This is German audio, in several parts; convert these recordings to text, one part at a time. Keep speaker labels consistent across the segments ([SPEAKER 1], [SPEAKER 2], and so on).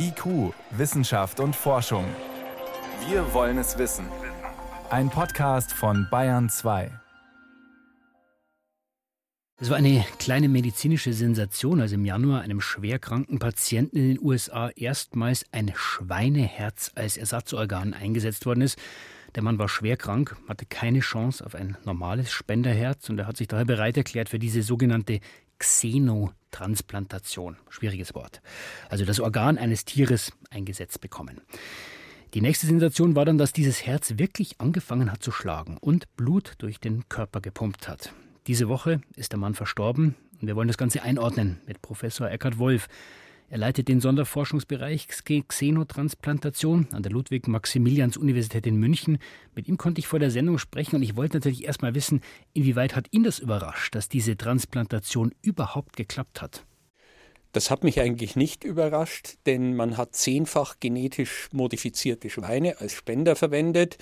[SPEAKER 1] IQ, Wissenschaft und Forschung. Wir wollen es wissen. Ein Podcast von Bayern 2.
[SPEAKER 2] Es war eine kleine medizinische Sensation, als im Januar einem schwerkranken Patienten in den USA erstmals ein Schweineherz als Ersatzorgan eingesetzt worden ist. Der Mann war schwer krank, hatte keine Chance auf ein normales Spenderherz und er hat sich daher bereit erklärt für diese sogenannte Xenotransplantation. Schwieriges Wort. Also das Organ eines Tieres eingesetzt bekommen. Die nächste Sensation war dann, dass dieses Herz wirklich angefangen hat zu schlagen und Blut durch den Körper gepumpt hat. Diese Woche ist der Mann verstorben und wir wollen das Ganze einordnen mit Professor Eckhard Wolf. Er leitet den Sonderforschungsbereich Xenotransplantation an der Ludwig-Maximilians-Universität in München. Mit ihm konnte ich vor der Sendung sprechen und ich wollte natürlich erst mal wissen, inwieweit hat ihn das überrascht, dass diese Transplantation überhaupt geklappt hat?
[SPEAKER 3] Das hat mich eigentlich nicht überrascht, denn man hat zehnfach genetisch modifizierte Schweine als Spender verwendet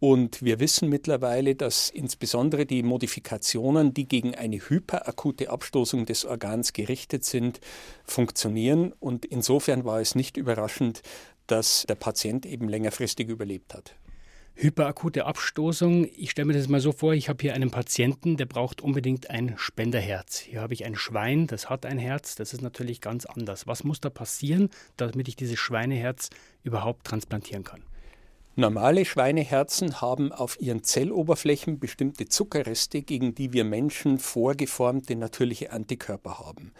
[SPEAKER 3] und wir wissen mittlerweile, dass insbesondere die Modifikationen, die gegen eine hyperakute Abstoßung des Organs gerichtet sind, funktionieren. Und insofern war es nicht überraschend, dass der Patient eben längerfristig überlebt hat.
[SPEAKER 2] Hyperakute Abstoßung. Ich stelle mir das mal so vor, ich habe hier einen Patienten, der braucht unbedingt ein Spenderherz. Hier habe ich ein Schwein, das hat ein Herz, das ist natürlich ganz anders. Was muss da passieren, damit ich dieses Schweineherz überhaupt transplantieren kann?
[SPEAKER 3] Normale Schweineherzen haben auf ihren Zelloberflächen bestimmte Zuckerreste, gegen die wir Menschen vorgeformte natürliche Antikörper haben.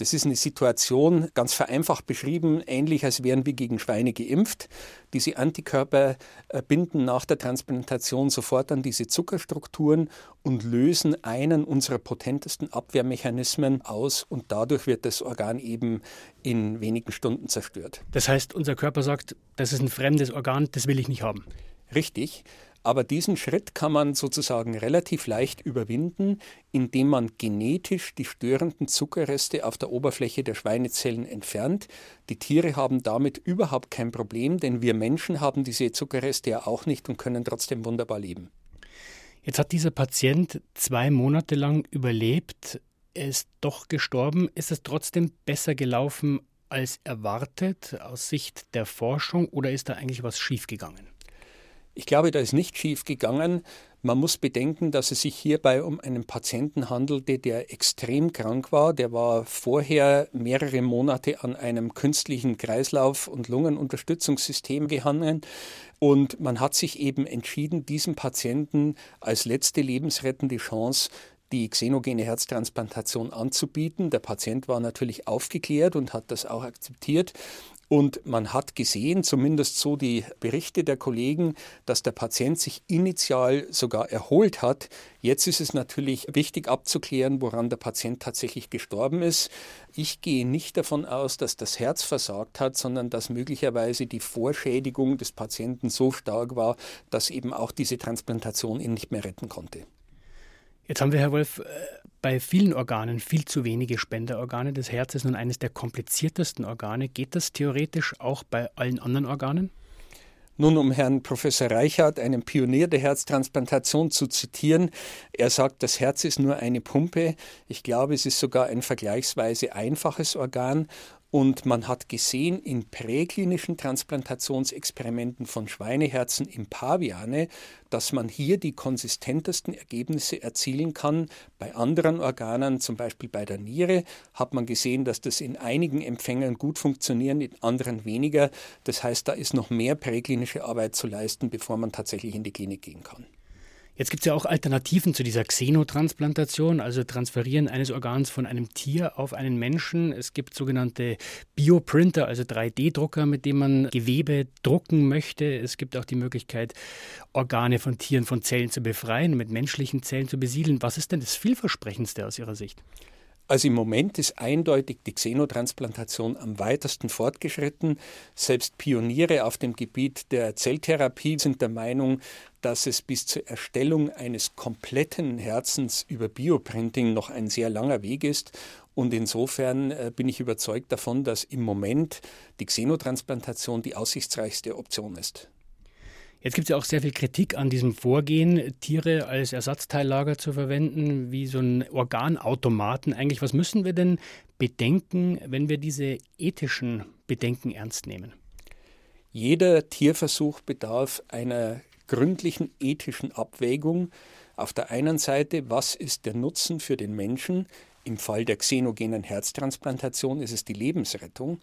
[SPEAKER 3] Das ist eine Situation, ganz vereinfacht beschrieben, ähnlich als wären wir gegen Schweine geimpft. Diese Antikörper äh, binden nach der Transplantation sofort an diese Zuckerstrukturen und lösen einen unserer potentesten Abwehrmechanismen aus und dadurch wird das Organ eben in wenigen Stunden zerstört.
[SPEAKER 2] Das heißt, unser Körper sagt, das ist ein fremdes Organ, das will ich nicht haben.
[SPEAKER 3] Richtig. Aber diesen Schritt kann man sozusagen relativ leicht überwinden, indem man genetisch die störenden Zuckerreste auf der Oberfläche der Schweinezellen entfernt. Die Tiere haben damit überhaupt kein Problem, denn wir Menschen haben diese Zuckerreste ja auch nicht und können trotzdem wunderbar leben.
[SPEAKER 2] Jetzt hat dieser Patient zwei Monate lang überlebt. Er ist doch gestorben. Ist es trotzdem besser gelaufen als erwartet aus Sicht der Forschung oder ist da eigentlich was schiefgegangen?
[SPEAKER 3] Ich glaube, da ist nicht schief gegangen. Man muss bedenken, dass es sich hierbei um einen Patienten handelte, der extrem krank war. Der war vorher mehrere Monate an einem künstlichen Kreislauf- und Lungenunterstützungssystem gehangen. Und man hat sich eben entschieden, diesem Patienten als letzte lebensrettende Chance die xenogene Herztransplantation anzubieten. Der Patient war natürlich aufgeklärt und hat das auch akzeptiert. Und man hat gesehen, zumindest so die Berichte der Kollegen, dass der Patient sich initial sogar erholt hat. Jetzt ist es natürlich wichtig abzuklären, woran der Patient tatsächlich gestorben ist. Ich gehe nicht davon aus, dass das Herz versagt hat, sondern dass möglicherweise die Vorschädigung des Patienten so stark war, dass eben auch diese Transplantation ihn nicht mehr retten konnte.
[SPEAKER 2] Jetzt haben wir, Herr Wolf, äh, bei vielen Organen viel zu wenige Spenderorgane. Das Herz ist nun eines der kompliziertesten Organe. Geht das theoretisch auch bei allen anderen Organen?
[SPEAKER 3] Nun, um Herrn Professor Reichert, einen Pionier der Herztransplantation, zu zitieren, er sagt, das Herz ist nur eine Pumpe. Ich glaube, es ist sogar ein vergleichsweise einfaches Organ und man hat gesehen in präklinischen Transplantationsexperimenten von Schweineherzen im Paviane, dass man hier die konsistentesten Ergebnisse erzielen kann. Bei anderen Organen, zum Beispiel bei der Niere, hat man gesehen, dass das in einigen Empfängern gut funktioniert, in anderen weniger. Das heißt, da ist noch mehr präklinische Arbeit zu leisten, bevor man tatsächlich in die Klinik gehen kann.
[SPEAKER 2] Jetzt gibt es ja auch Alternativen zu dieser Xenotransplantation, also Transferieren eines Organs von einem Tier auf einen Menschen. Es gibt sogenannte Bioprinter, also 3D-Drucker, mit denen man Gewebe drucken möchte. Es gibt auch die Möglichkeit, Organe von Tieren von Zellen zu befreien, mit menschlichen Zellen zu besiedeln. Was ist denn das vielversprechendste aus Ihrer Sicht?
[SPEAKER 3] Also im Moment ist eindeutig die Xenotransplantation am weitesten fortgeschritten. Selbst Pioniere auf dem Gebiet der Zelltherapie sind der Meinung, dass es bis zur Erstellung eines kompletten Herzens über Bioprinting noch ein sehr langer Weg ist. Und insofern äh, bin ich überzeugt davon, dass im Moment die Xenotransplantation die aussichtsreichste Option ist.
[SPEAKER 2] Jetzt gibt es ja auch sehr viel Kritik an diesem Vorgehen, Tiere als Ersatzteillager zu verwenden, wie so ein Organautomaten. Eigentlich, was müssen wir denn bedenken, wenn wir diese ethischen Bedenken ernst nehmen?
[SPEAKER 3] Jeder Tierversuch bedarf einer gründlichen ethischen Abwägung. Auf der einen Seite, was ist der Nutzen für den Menschen? Im Fall der xenogenen Herztransplantation ist es die Lebensrettung.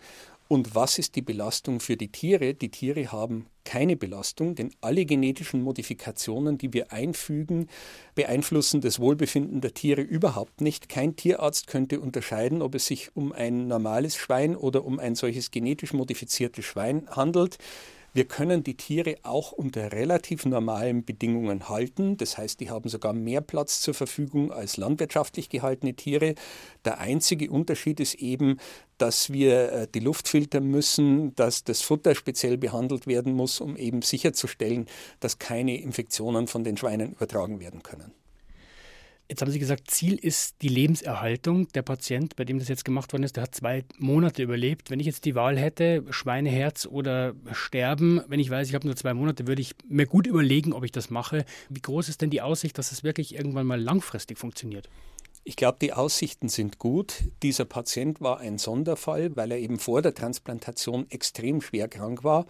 [SPEAKER 3] Und was ist die Belastung für die Tiere? Die Tiere haben keine Belastung, denn alle genetischen Modifikationen, die wir einfügen, beeinflussen das Wohlbefinden der Tiere überhaupt nicht. Kein Tierarzt könnte unterscheiden, ob es sich um ein normales Schwein oder um ein solches genetisch modifiziertes Schwein handelt. Wir können die Tiere auch unter relativ normalen Bedingungen halten. Das heißt, die haben sogar mehr Platz zur Verfügung als landwirtschaftlich gehaltene Tiere. Der einzige Unterschied ist eben, dass wir äh, die Luft filtern müssen, dass das Futter speziell behandelt werden muss, um eben sicherzustellen, dass keine Infektionen von den Schweinen übertragen werden können.
[SPEAKER 2] Jetzt haben Sie gesagt, Ziel ist die Lebenserhaltung. Der Patient, bei dem das jetzt gemacht worden ist, der hat zwei Monate überlebt. Wenn ich jetzt die Wahl hätte, Schweineherz oder sterben, wenn ich weiß, ich habe nur zwei Monate, würde ich mir gut überlegen, ob ich das mache. Wie groß ist denn die Aussicht, dass es wirklich irgendwann mal langfristig funktioniert?
[SPEAKER 3] Ich glaube, die Aussichten sind gut. Dieser Patient war ein Sonderfall, weil er eben vor der Transplantation extrem schwer krank war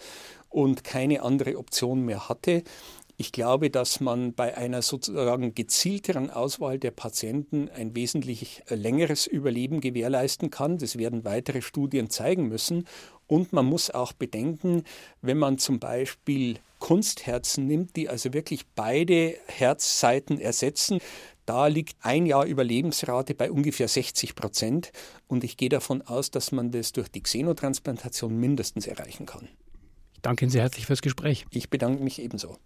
[SPEAKER 3] und keine andere Option mehr hatte. Ich glaube, dass man bei einer sozusagen gezielteren Auswahl der Patienten ein wesentlich äh, längeres Überleben gewährleisten kann. Das werden weitere Studien zeigen müssen. Und man muss auch bedenken, wenn man zum Beispiel Kunstherzen nimmt, die also wirklich beide Herzseiten ersetzen, da liegt ein Jahr Überlebensrate bei ungefähr 60 Prozent. Und ich gehe davon aus, dass man das durch die Xenotransplantation mindestens erreichen kann.
[SPEAKER 2] Ich danke Ihnen sehr herzlich fürs Gespräch.
[SPEAKER 3] Ich bedanke mich ebenso.